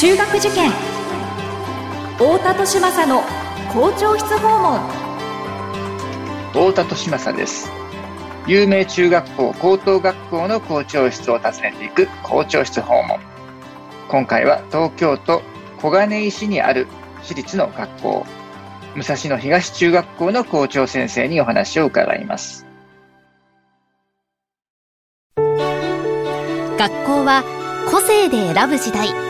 中学受験。太田利政の校長室訪問。太田利政です。有名中学校高等学校の校長室を訪ねていく校長室訪問。今回は東京都小金井市にある私立の学校武蔵野東中学校の校長先生にお話を伺います。学校は個性で選ぶ時代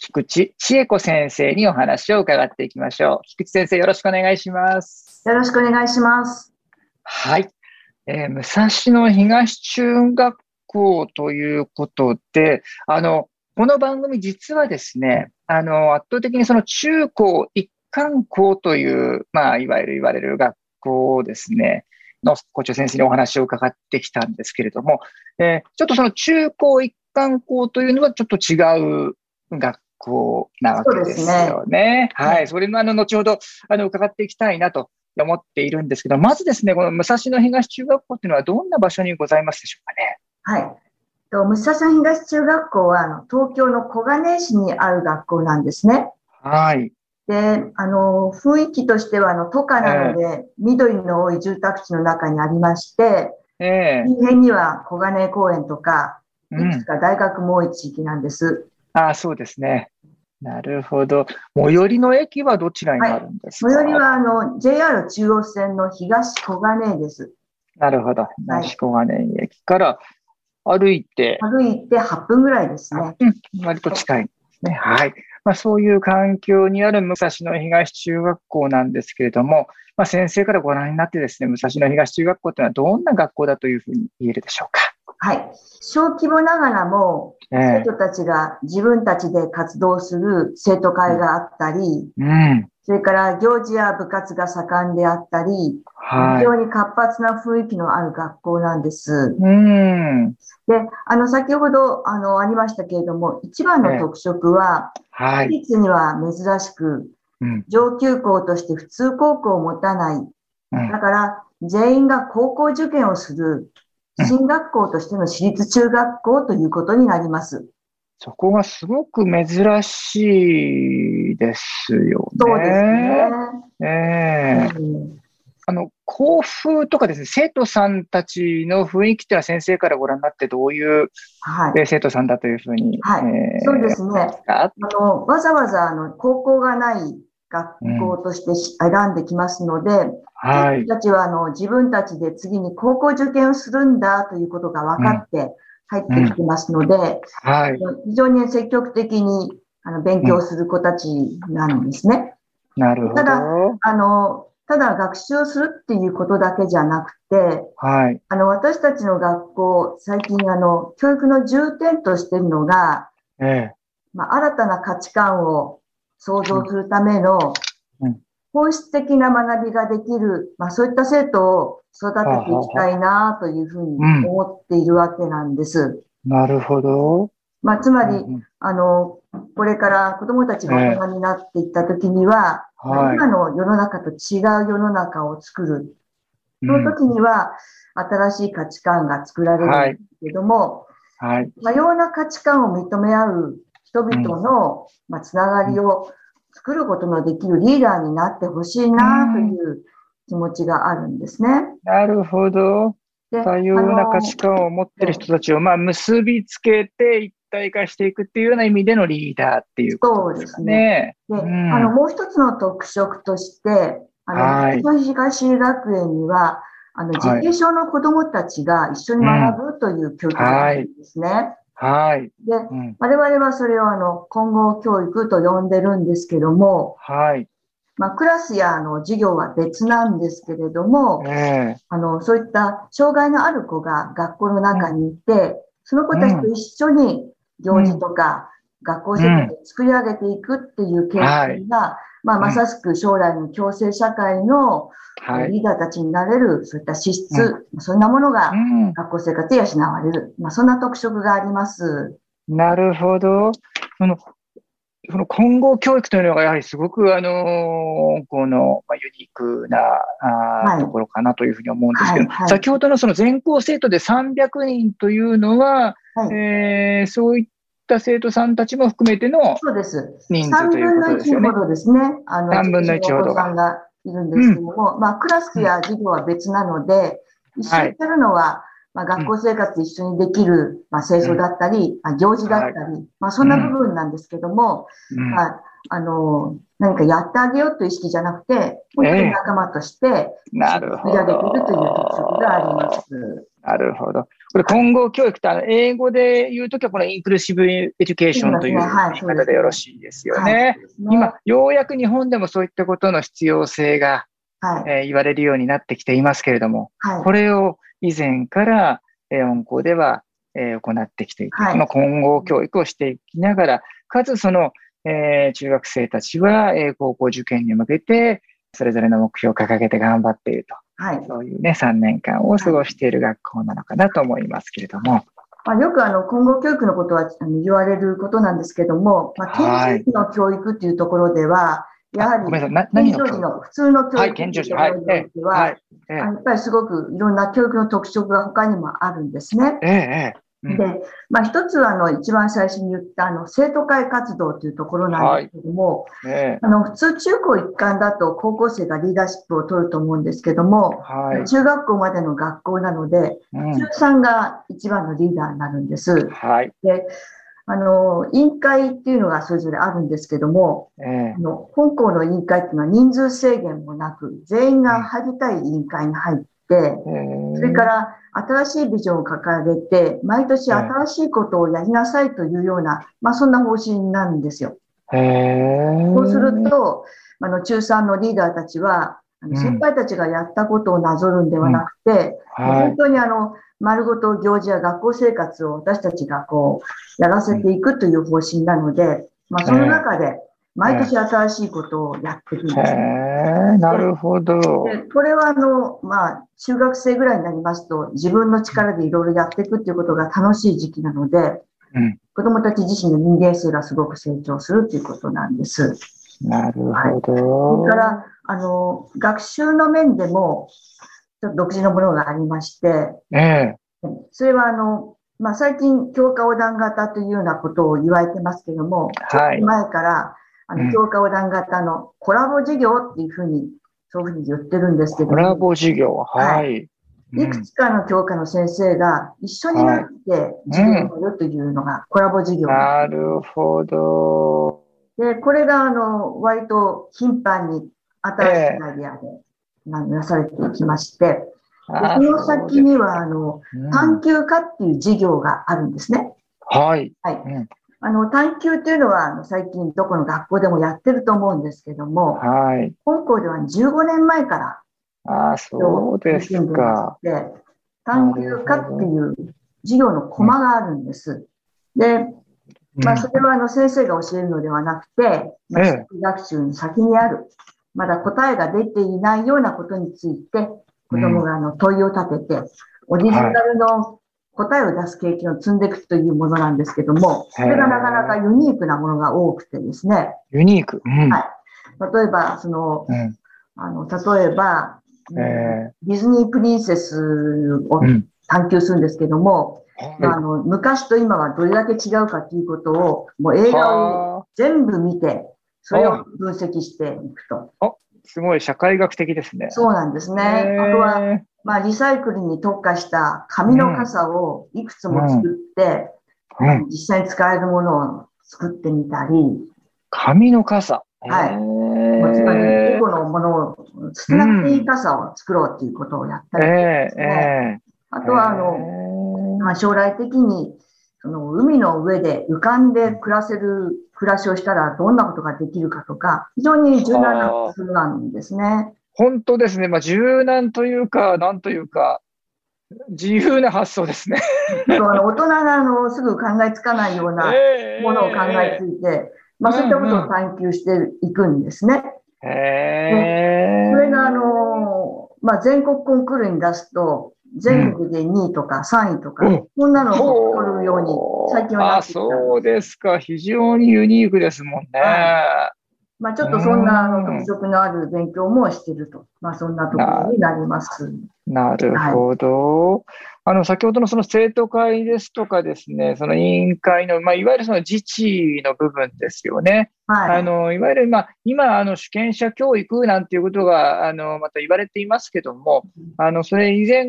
菊池千恵子先生にお話を伺っていきましょう。菊池先生よろしくお願いします。よろしくお願いします。はい、えー、武蔵野東中学校ということであのこの番組実はですねあの、圧倒的にその中高一貫校という、まあ、いわゆる言われる学校ですね、の校長先生にお話を伺ってきたんですけれども、えー、ちょっとその中高一貫校というのはちょっと違う学校なわけですよね。ねはい。それもあの、後ほど、あの、伺っていきたいなと思っているんですけど、まずですね、この武蔵野東中学校というのはどんな場所にございますでしょうかね？はい。と武蔵野東中学校はあの東京の小金井市にある学校なんですね。はい。で、あの、雰囲気としては、あの、都下なので、えー、緑の多い住宅地の中にありまして、えー、周辺には小金井公園とか、いくつか大学も多い地域なんです。あ、そうですね。なるほど。最寄りの駅はどちらになるんですか、はい、最寄りは、あの、JR 中央線の東小金井です。なるほど。東小金井駅から、歩いて。歩いて8分ぐらいですね。うん、割と近いですね。はい。まあ、そういう環境にある武蔵野東中学校なんですけれども、まあ、先生からご覧になってですね、武蔵野東中学校というのはどんな学校だというふうに言えるでしょうか？はい。小規模ながらも、生徒たちが自分たちで活動する生徒会があったり、うん、それから行事や部活が盛んであったり、はい、非常に活発な雰囲気のある学校なんです。うん、で、あの、先ほど、あの、ありましたけれども、一番の特色は、はい、私立には珍しく、上級校として普通高校を持たない。だから、全員が高校受験をする、進学校としての私立中学校ということになります。そこがすごく珍しいですよね。そうですね。ええーうん、あの、校風とかですね、生徒さんたちの雰囲気っていうのは先生からご覧になってどういう、はい、生徒さんだというふうに。はい。えー、そうですね。あの、わざわざあの高校がない学校として選んできますので、うん、はい。たちはあの自分たちで次に高校受験をするんだということが分かって、入ってきてますので、うんはい、非常に積極的にあの勉強する子たちなんですね。なるほど。ただ、あの、ただ学習をするっていうことだけじゃなくて、はい。あの、私たちの学校、最近あの、教育の重点としているのが、ええ。まあ、新たな価値観を創造するための、本質的な学びができる、まあ、そういった生徒を育てていきたいなというふうに思っているわけなんです。うん、なるほど。まあ、つまり、うん、あの、これから子供たちが大人になっていったときには、えーはい、今の世の中と違う世の中を作る。その時には、新しい価値観が作られるんですけども、はい、多様な価値観を認め合う人々の、まあ、つながりを作ることのできるリーダーになってほしいなという気持ちがあるんですね。なるほど。多様な価値観を持ってる人たちを、まあ、結びつけて一体化していくっていうような意味でのリーダーっていうことですね。そうですね。で、うん、あの、もう一つの特色として、あの、はい、東学園には、あの、自閉症の子供たちが一緒に学ぶという教育があるんですね。はい。で、うん、我々はそれをあの、混合教育と呼んでるんですけども、はい。まあ、クラスやあの授業は別なんですけれども、えー、あの、そういった障害のある子が学校の中にいて、その子たちと一緒に行事とか、学校生活を作り上げていくっていう経験が、はい、まあ、まさしく将来の共生社会のリーダーたちになれる、そういった資質、うん、そんなものが学校生活で養われる、まあ、そんな特色があります。なるほど。そのその混合教育というのがやはりすごく、あのこの、まあ、ユニークなあ、はい、ところかなというふうに思うんですけど、はいはい、先ほどのその全校生徒で300人というのは、はい、えー、そういった生徒さんたちも含めての人数ということですよね。3分の1ほどですね。あの、3分の1ほど。いるんですけども、うん、まあ、クラスや授業は別なので、一緒にやるのは、まあ、学校生活一緒にできる、まあ、清掃だったり、まあ、行事だったり、まあ、そんな部分なんですけども、まあ、あの、何かやってあげようという意識じゃなくて、本当に仲間として、なるほど。るという特色があります。なるほど。これ、混合教育って、英語で言うときは、この inclusive education という言い方でよろしいですよね。今、ようやく日本でもそういったことの必要性が、はいえー、言われるようになってきていますけれども、はい、これを以前から、えー、温校では、えー、行ってきていて、はい、この混合教育をしていきながら、かつその、えー、中学生たちは、えー、高校受験に向けて、それぞれの目標を掲げて頑張っていると。はい。そういうね、3年間を過ごしている学校なのかなと思いますけれども。まあ、よくあの、混合教育のことは言われることなんですけども、まあ、県知事の教育っていうところでは、やはり、健常時の普通の教育のところにおいては、やっぱりすごくいろんな教育の特色が他にもあるんですね。ええで、まあ、一つは、あの、一番最初に言った、あの、生徒会活動というところなんですけども、はい。ね、あの、普通中高一貫だと高校生がリーダーシップを取ると思うんですけども、はい、中学校までの学校なので、うん、中3が一番のリーダーになるんです。はい、で、あの、委員会っていうのがそれぞれあるんですけども、えー、あの本校の委員会っていうのは人数制限もなく、全員が入りたい委員会に入って、それから新しいビジョンを掲げて、毎年新しいことをやりなさいというような、まあそんな方針なんですよ。そうすると、あの、中3のリーダーたちは、あの先輩たちがやったことをなぞるんではなくて、うん。はい、本当にあの、丸ごと行事や学校生活を私たちがこう、やらせていくという方針なので、まあ、その中で、毎年新しいことをやっていくんですね。なるほど。これはあの、まあ、中学生ぐらいになりますと、自分の力でいろいろやっていくっていうことが楽しい時期なので、うん、子供たち自身の人間性がすごく成長するということなんです。なるほど。はい、それから、あの、学習の面でも、ちょっと独自のものがありまして、ええそれはあの、まあ、最近、教科横断型というようなことを言われてますけども、はい、前から、あの、教科横断型のコラボ授業っていうふうに、そういうふうに言ってるんですけど、コラボ授業、はい。いくつかの教科の先生が一緒になって授業をやるというのがコラボ授業、なるほど。で、これがあの、割と頻繁に新しいアイデアでなされていきまして、その先には、あの、探究科っていう授業があるんですね。はい。はい。あの、探究っていうのは、あの、最近どこの学校でもやってると思うんですけども、はい。本校では15年前から、ああ、そうですか。で、探究科っていう授業のコマがあるんです。で、まあ、それはあの先生が教えるのではなくて、まあ、学習の先にある、まだ答えが出ていないようなことについて、子供があの問いを立てて、オリジナルの答えを出す経験を積んでいくというものなんですけども、それがなかなかユニークなものが多くてですね。ユニーク、うん、はい。例えば、その、うん、あの、例えば、えー、ディズニープリンセスを探求するんですけども、うん、あの昔と今はどれだけ違うかということを、もう映画を全部見て、それを分析していくと。すごい社会学的ですね。そうなんですね。あとは、まあ、リサイクルに特化した紙の傘をいくつも作って、うんうん、実際に使えるものを作ってみたり。紙の傘はい。つまり、エコのものを、捨てなくていい傘を作ろうっていうことをやったりですね。あとは、あの、まあ、将来的に、その海の上で浮かんで暮らせる暮らしをしたらどんなことができるかとか、非常に柔軟な工夫なんですね。本当ですね。まあ、柔軟というか、なんというか、自由な発想ですね。そうあの大人があのすぐ考えつかないようなものを考えついて、えー、まあ、そういったことを探求していくんですね。へそれがあの、まあ、全国コンクールに出すと、全国で2位とか3位とか、うん、こんなのを取るように最近はなってきたそうですか。非常にユニークですもんね。はいまあ、ちょっとそんなあの特色のある勉強もしてると。まあ、そんなところになります。なるほど。はいあの、先ほどのその生徒会ですとかですね、その委員会の、まあ、いわゆるその自治の部分ですよね。はい。あの、いわゆる、まあ、今、あの、主権者教育なんていうことが、あの、また言われていますけども、あの、それ以前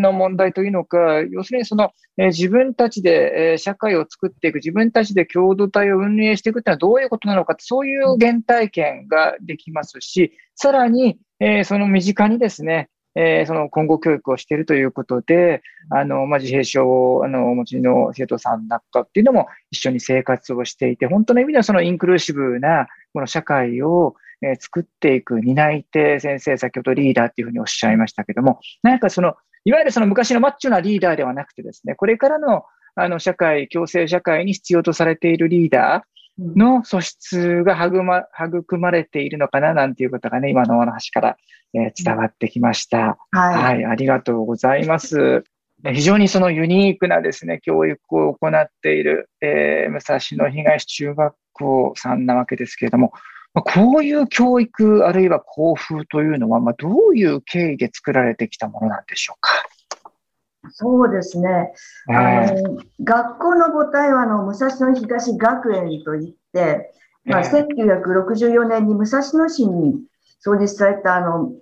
の問題というのか、要するにその、えー、自分たちで、えー、社会を作っていく、自分たちで共同体を運営していくっていうのはどういうことなのかそういう原体験ができますし、さらに、えー、その身近にですね、えー、その今後教育をしているということで、あの、まあ、自閉症をあのお持ちの生徒さんだったっていうのも一緒に生活をしていて、本当の意味ではそのインクルーシブなこの社会を、えー、作っていく担い手先生、先ほどリーダーっていうふうにおっしゃいましたけども、なんかその、いわゆるその昔のマッチョなリーダーではなくてですね、これからのあの社会、共生社会に必要とされているリーダー、の素質が育ま育まれているのかななんていうことがね、今のお話から、えー、伝わってきました、はい。はい。ありがとうございます。非常にそのユニークなですね、教育を行っている、えー、武蔵野東中学校さんなわけですけれども、こういう教育あるいは校風というのは、まあ、どういう経緯で作られてきたものなんでしょうか？そうですね。あの、学校の母体は、あの、武蔵野東学園といって、まあ、1964年に武蔵野市に創立された、あの、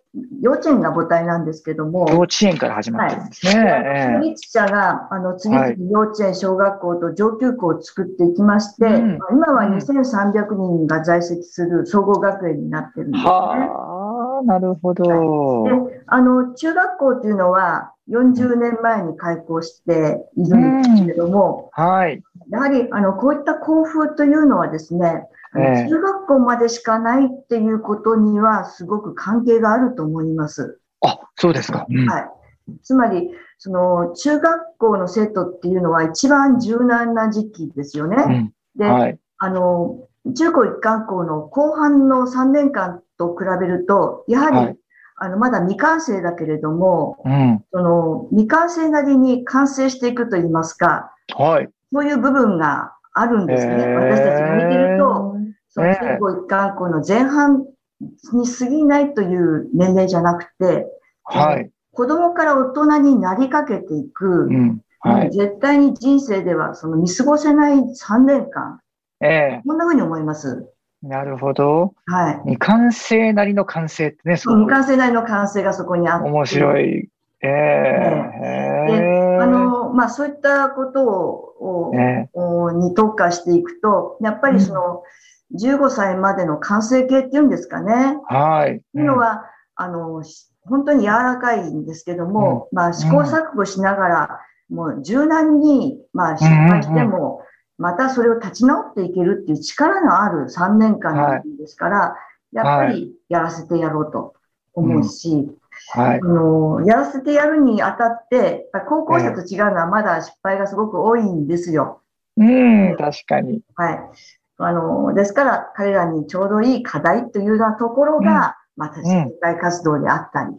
幼稚園が母体なんですけども。幼稚園から始まってるんですね。はい。創立者が、あの、次々幼稚園、小学校と上級校を作っていきまして、うん、今は2300人が在籍する総合学園になってるんですね。はあ、なるほど。はい、で、あの、中学校っていうのは、40年前に開校しているんですけれども、うん、はい。やはり、あの、こういった校風というのはですね、えー、中学校までしかないっていうことには、すごく関係があると思います。あ、そうですか。うん、はい。つまり、その、中学校の生徒っていうのは一番柔軟な時期ですよね。うん、で、はい、あの、中高一貫校の後半の3年間と比べると、やはり、はいあの、まだ未完成だけれども、うん、その、未完成なりに完成していくと言いますか、はい。そういう部分があるんですね。私たちが見てると、その中高一貫校の前半に過ぎないという年齢じゃなくて、はい。子供から大人になりかけていく、うんはい、絶対に人生ではその見過ごせない3年間、ええこんな風に思います。なるほど。はい。未完成なりの完成ってね、そう。未完成なりの完成がそこにあって。面白い。ええー、で、あの、まあ、そういったことを、えー、に特化していくと、やっぱりその、うん、15歳までの完成形っていうんですかね。はい。っていうのは、あの、本当に柔らかいんですけども、うん、まあ、試行錯誤しながら、もう柔軟に、まあ、失敗しても、またそれを立ち直っていけるっていう力のある3年間なんですから、はい、やっぱりやらせてやろうと思うし、はい、あのやらせてやるにあたって、高校生と違うのはまだ失敗がすごく多いんですよ。うん、確かに。はい。あの、ですから彼らにちょうどいい課題というようなところが、うん、また社会活動であったり、うん、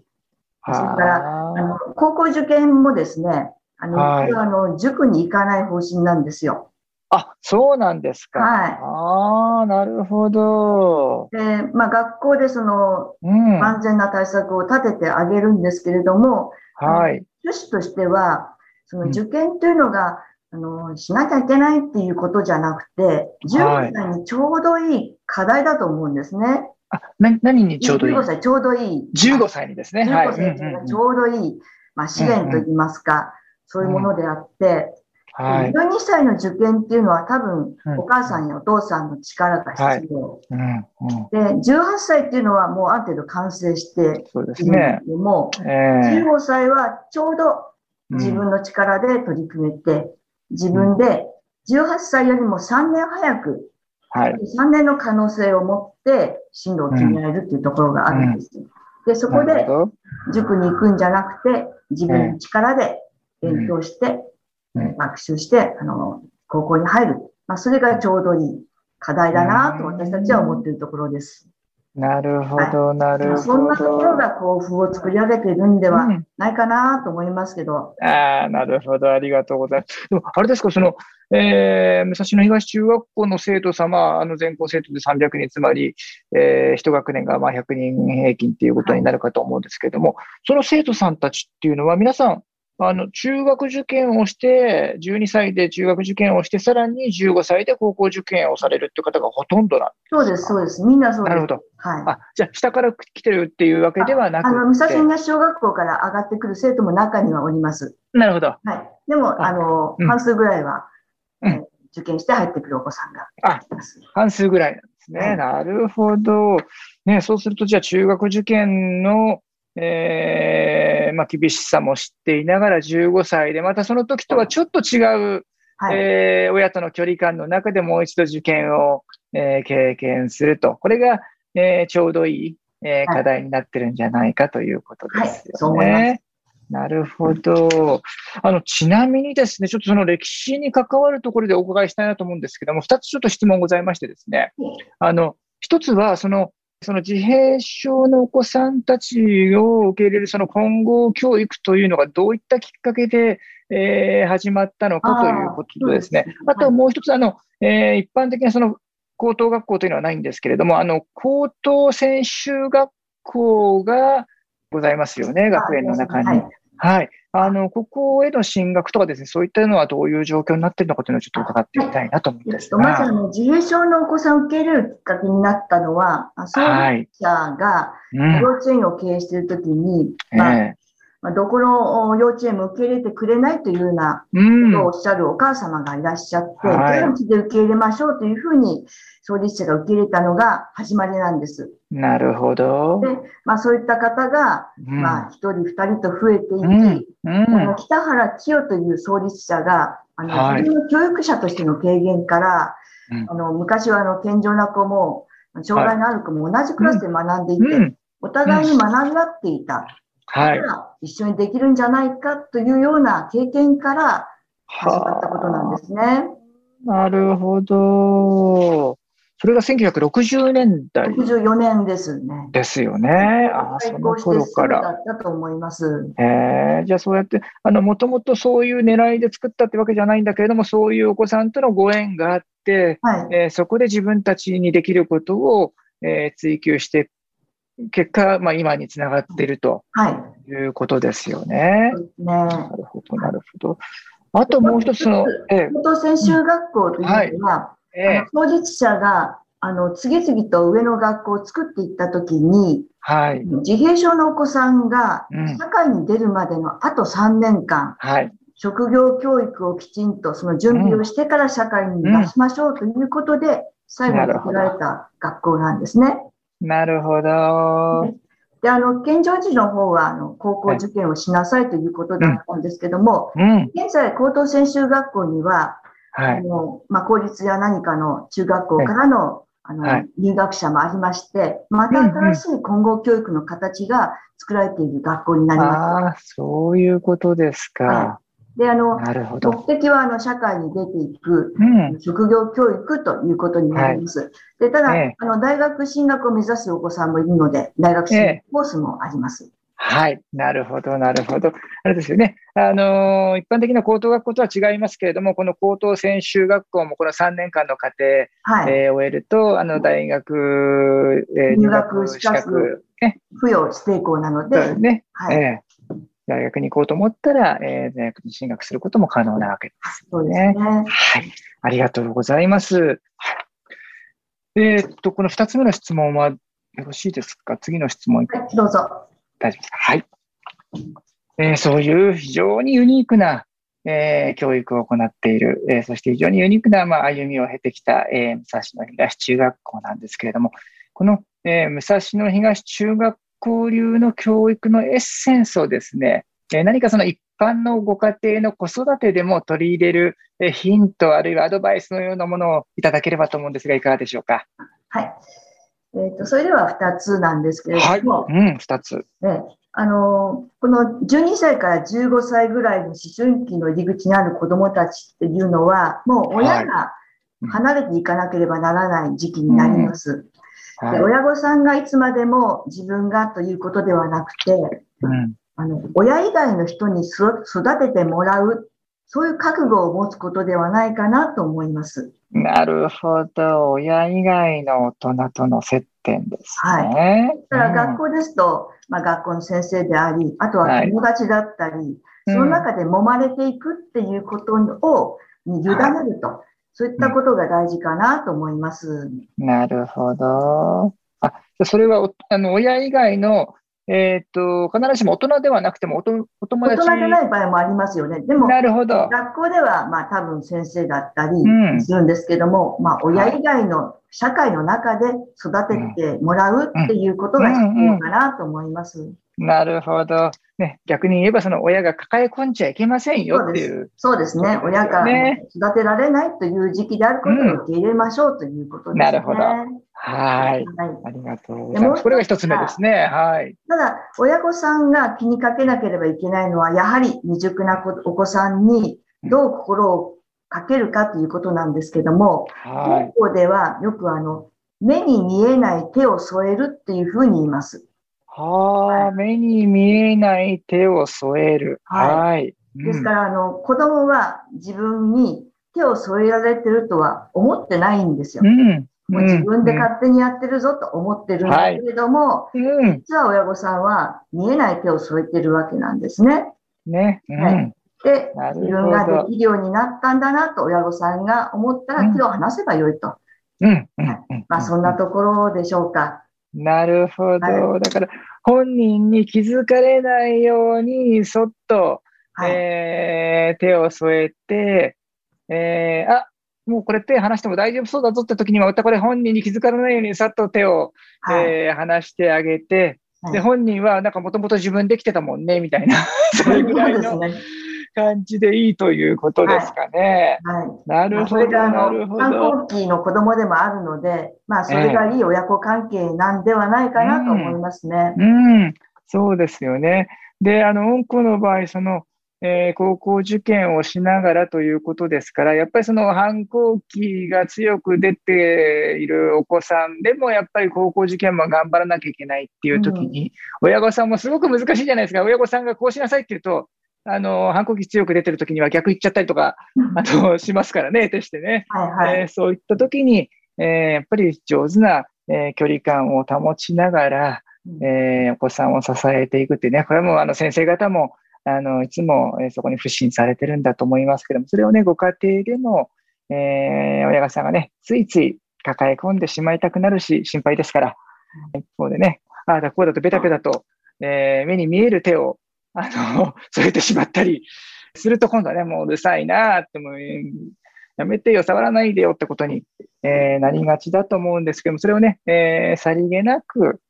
それからあの高校受験もですね、あの、はい、あの塾に行かない方針なんですよ。あ、そうなんですか。はい。ああ、なるほど。で、まあ、学校でその、うん、安全な対策を立ててあげるんですけれども、はい。趣旨としては、その受験というのが、うん、あの、しなきゃいけないっていうことじゃなくて、15歳にちょうどいい課題だと思うんですね。あ、な、何にちょうどいい ?15 歳ちょうどいい。15歳にですね。15歳がちょうどいい、まあ、試練といいますか、そういうものであって、はい、12歳の受験っていうのは多分、お母さんやお父さんの力が必要。で、18歳っていうのはもうある程度完成しているんですけども、ねえ。ー、15歳はちょうど自分の力で取り組めて、自分で18歳よりも3年早く、はい、3年の可能性を持って進路を決められるっていうところがあるんです。で、そこで塾に行くんじゃなくて、自分の力で勉強して、学習して、あの、高校に入る。まあ、それがちょうどいい課題だなと私たちは思っているところです。なるほど、なるほど。そんなところが幸福を作り上げているんではないかなと思いますけど。うん、ああ、なるほど、ありがとうございます。でも、あれですか、その、えー、武蔵野東中学校の生徒様、あの全校生徒で300人、つまり、えー、一学年がまあ100人平均っていうことになるかと思うんですけれども、はい、その生徒さんたちっていうのは、皆さん、あの、中学受験をして、12歳で中学受験をして、さらに15歳で高校受験をされるっていう方がほとんどなんそうです、そうです。みんなそうです。なるほど。はい。あ、じゃあ、下から来てるっていうわけではなくあの、武蔵野小学校から上がってくる生徒も中にはおります。なるほど。はい。でも、あの、うん、半数ぐらいは、うん、受験して入ってくるお子さんがあ、半数ぐらいなんですね。はい、なるほど。ね、そうすると、じゃあ、中学受験の、えー、まあ、厳しさも知っていながら15歳で、またその時とはちょっと違う、はい、えー、親との距離感の中でもう一度受験を、えー、経験すると。これが、えー、ちょうどいい、えー、課題になってるんじゃないかということですよね。はい、なるほど。あの、ちなみにですね、ちょっとその歴史に関わるところでお伺いしたいなと思うんですけども、二つちょっと質問ございましてですね。あの、一つは、その、その自閉症のお子さんたちを受け入れるその混合教育というのがどういったきっかけで、えー、始まったのかということですね。あともう一つ、あの、えー、一般的なその高等学校というのはないんですけれども、あの、高等専修学校がございますよね、学園の中に。はい。あの、ここへの進学とかですね、そういったのはどういう状況になっているのかというのをちょっと伺ってみたいなと思うんですが。まずあの、自閉症のお子さんを受け入れるきっかけになったのは、創立者が幼稚園を経営しているときに、まあ、えーまあ、どこの幼稚園も受け入れてくれないというようなことをおっしゃるお母様がいらっしゃって、現地で受け入れましょうというふうに創立者が受け入れたのが始まりなんです。なるほど。で、まあそういった方が、うん、まあ一人二人と増えていき、うん。うん、北原清という創立者が、あの、はい、の教育者としての経験から、あの、昔はあの、健常な子も、障害のある子も同じクラスで学んでいて、お互いに学び合っていた。はい。一緒にできるんじゃないかというような経験から始まったことなんですね。なるほど。それが1960年代。64年ですね。ですよね。ああ、その頃から。だったと思います。ええー、じゃあそうやって、あの、もともとそういう狙いで作ったってわけじゃないんだけれども、そういうお子さんとのご縁があって、はい、えー、そこで自分たちにできることを、えー、追求して結果、まあ、今につながっていると、い、うことですよね。ね。なるほど、なるほど。あともう一つの、え高等専修学校というのは、はい。え当事者があの次々と上の学校を作っていったときに、はい、自閉症のお子さんが社会に出るまでのあと3年間、はい、職業教育をきちんとその準備をしてから社会に出しましょうということで、最後に作られた学校なんですね。なるほど。で、あの、健常児の方は、あの、高校受験をしなさいということだったんですけども、うん、現在、高等専修学校には、はい、あの、まあ、公立や何かの中学校からの、あの、はい、入学者もありまして、また新しい混合教育の形が作られている学校になります。ああ、そういうことですか。はいで、あの、目的は、あの、社会に出ていく、うん、職業教育ということになります。はい、で、ただ、えあの、大学進学を目指すお子さんもいるので、大学進学コースもあります。えはい。なるほど、なるほど。あれですよね。あのー、一般的な高等学校とは違いますけれども、この高等専修学校もこの3年間の過程、はい、えー、終えると、あの、大学、えー、入学資格、ね、付与指定校なので、ね、はい、え大学に行こうと思ったら、えー、大学に進学することも可能なわけですそうですね。はい。ありがとうございます。えー、っと、この二つ目の質問はよろしいですか？次の質問。はい、どうぞ。大丈夫ですか？はい。えー、そういう非常にユニークな、えー、教育を行っている、えー、そして非常にユニークな、まあ、歩みを経てきた、えー、武蔵野東中学校なんですけれども、この、えー、武蔵野東中学交流の教育のエッセンスをですね、え何かその一般のご家庭の子育てでも取り入れるヒント、あるいはアドバイスのようなものをいただければと思うんですが、いかがでしょうか？はい。えっ、ー、と、それでは2つなんですけれども。はい、うん、2つ。ね、あの、この12歳から15歳ぐらいの思春期の入り口にある子供たちっていうのは、もう親が離れていかなければならない時期になります。はい、で親御さんがいつまでも自分がということではなくて、うん、あの親以外の人に育ててもらう、そういう覚悟を持つことではないかなと思います。なるほど。親以外の大人との接点ですね。はい。だから学校ですと、うん、まあ学校の先生であり、あとは友達だったり、はい、その中で揉まれていくっていうことを、に委ねると、はい、そういったことが大事かなと思います。なるほど。あ、それは、あの、親以外のえっ、と、必ずしも大人ではなくてもおと、お友達。大人じゃない場合もありますよね。でも、なるほど。学校では、まあ多分先生だったりするんですけども、うん、まあ親以外の社会の中で育ててもらうっていうことが必要かなと思います。なるほど。ね、逆に言えばその親が抱え込んじゃいけませんよっていう。そうですね。親が育てられないという時期であることを受け入れましょうということですね。なるほど。はい。ありがとうございます。これが一つ目ですね。はい。ただ、親御さんが気にかけなければいけないのは、やはり未熟なお子さんにどう心をかけるかということなんですけども、はい、高校ではよくあの、目に見えない手を添えるっていうふうに言います。はあ、はい、目に見えない手を添える。はい。ですから、あの、子供は自分に手を添えられてるとは思ってないんですよ。うん。もう自分で勝手にやってるぞと思ってるんだけれども、うん、実は親御さんは見えない手を添えてるわけなんですね。ね。うん、はい。で、自分ができるようになったんだなと親御さんが思ったら手を離せばよいと。うん。はい、まあそんなところでしょうか。なるほど。はい、だから本人に気づかれないようにそっと、はい、えー、手を添えて、えー、あ、もうこれ手離しても大丈夫そうだぞって時には、またこれ本人に気づかれないようにさっと手を、はい、えー、離してあげて、はい、で、本人はなんかもともと自分できてたもんね、みたいな、それぐらいの感じでいいということですかね。はい。はい、なるほど、なるほど。反抗期の子供でもあるので、まあ、それがいい親子関係なんではないかなと思いますね。うん、うん、そうですよね。で、あの、うんこの場合、その、えー、高校受験をしながらということですから、やっぱりその反抗期が強く出ているお子さんでも、やっぱり高校受験も頑張らなきゃいけないっていう時に、うん、親御さんもすごく難しいじゃないですか。親御さんがこうしなさいって言うと、あの、反抗期強く出てる時には逆言っちゃったりとか、あと、しますからね、手してね。はいはい、えー、そういった時に、えー、やっぱり上手な、えー、距離感を保ちながら、えー、お子さんを支えていくっていうね、これもあの先生方も、あの、いつも、えそこに不信されてるんだと思いますけども、それをね、ご家庭でも、えー、親御さんがね、ついつい抱え込んでしまいたくなるし、心配ですから、一方でね、ああだこうだとベタベタと、えー、目に見える手を、あの、添えてしまったりすると今度はね、もううるさいなって、もう、やめてよ、触らないでよってことに、えー、なりがちだと思うんですけども、それをね、えー、さりげなく、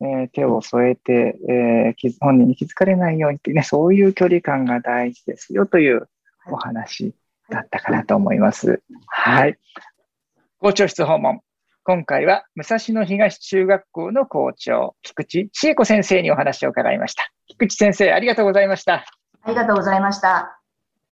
えー、手を添えて、えー、本人に気づかれないようにってね、そういう距離感が大事ですよというお話だったかなと思います。はい。校長室訪問。今回は武蔵野東中学校の校長、菊池千恵子先生にお話を伺いました。菊池先生、ありがとうございました。ありがとうございました。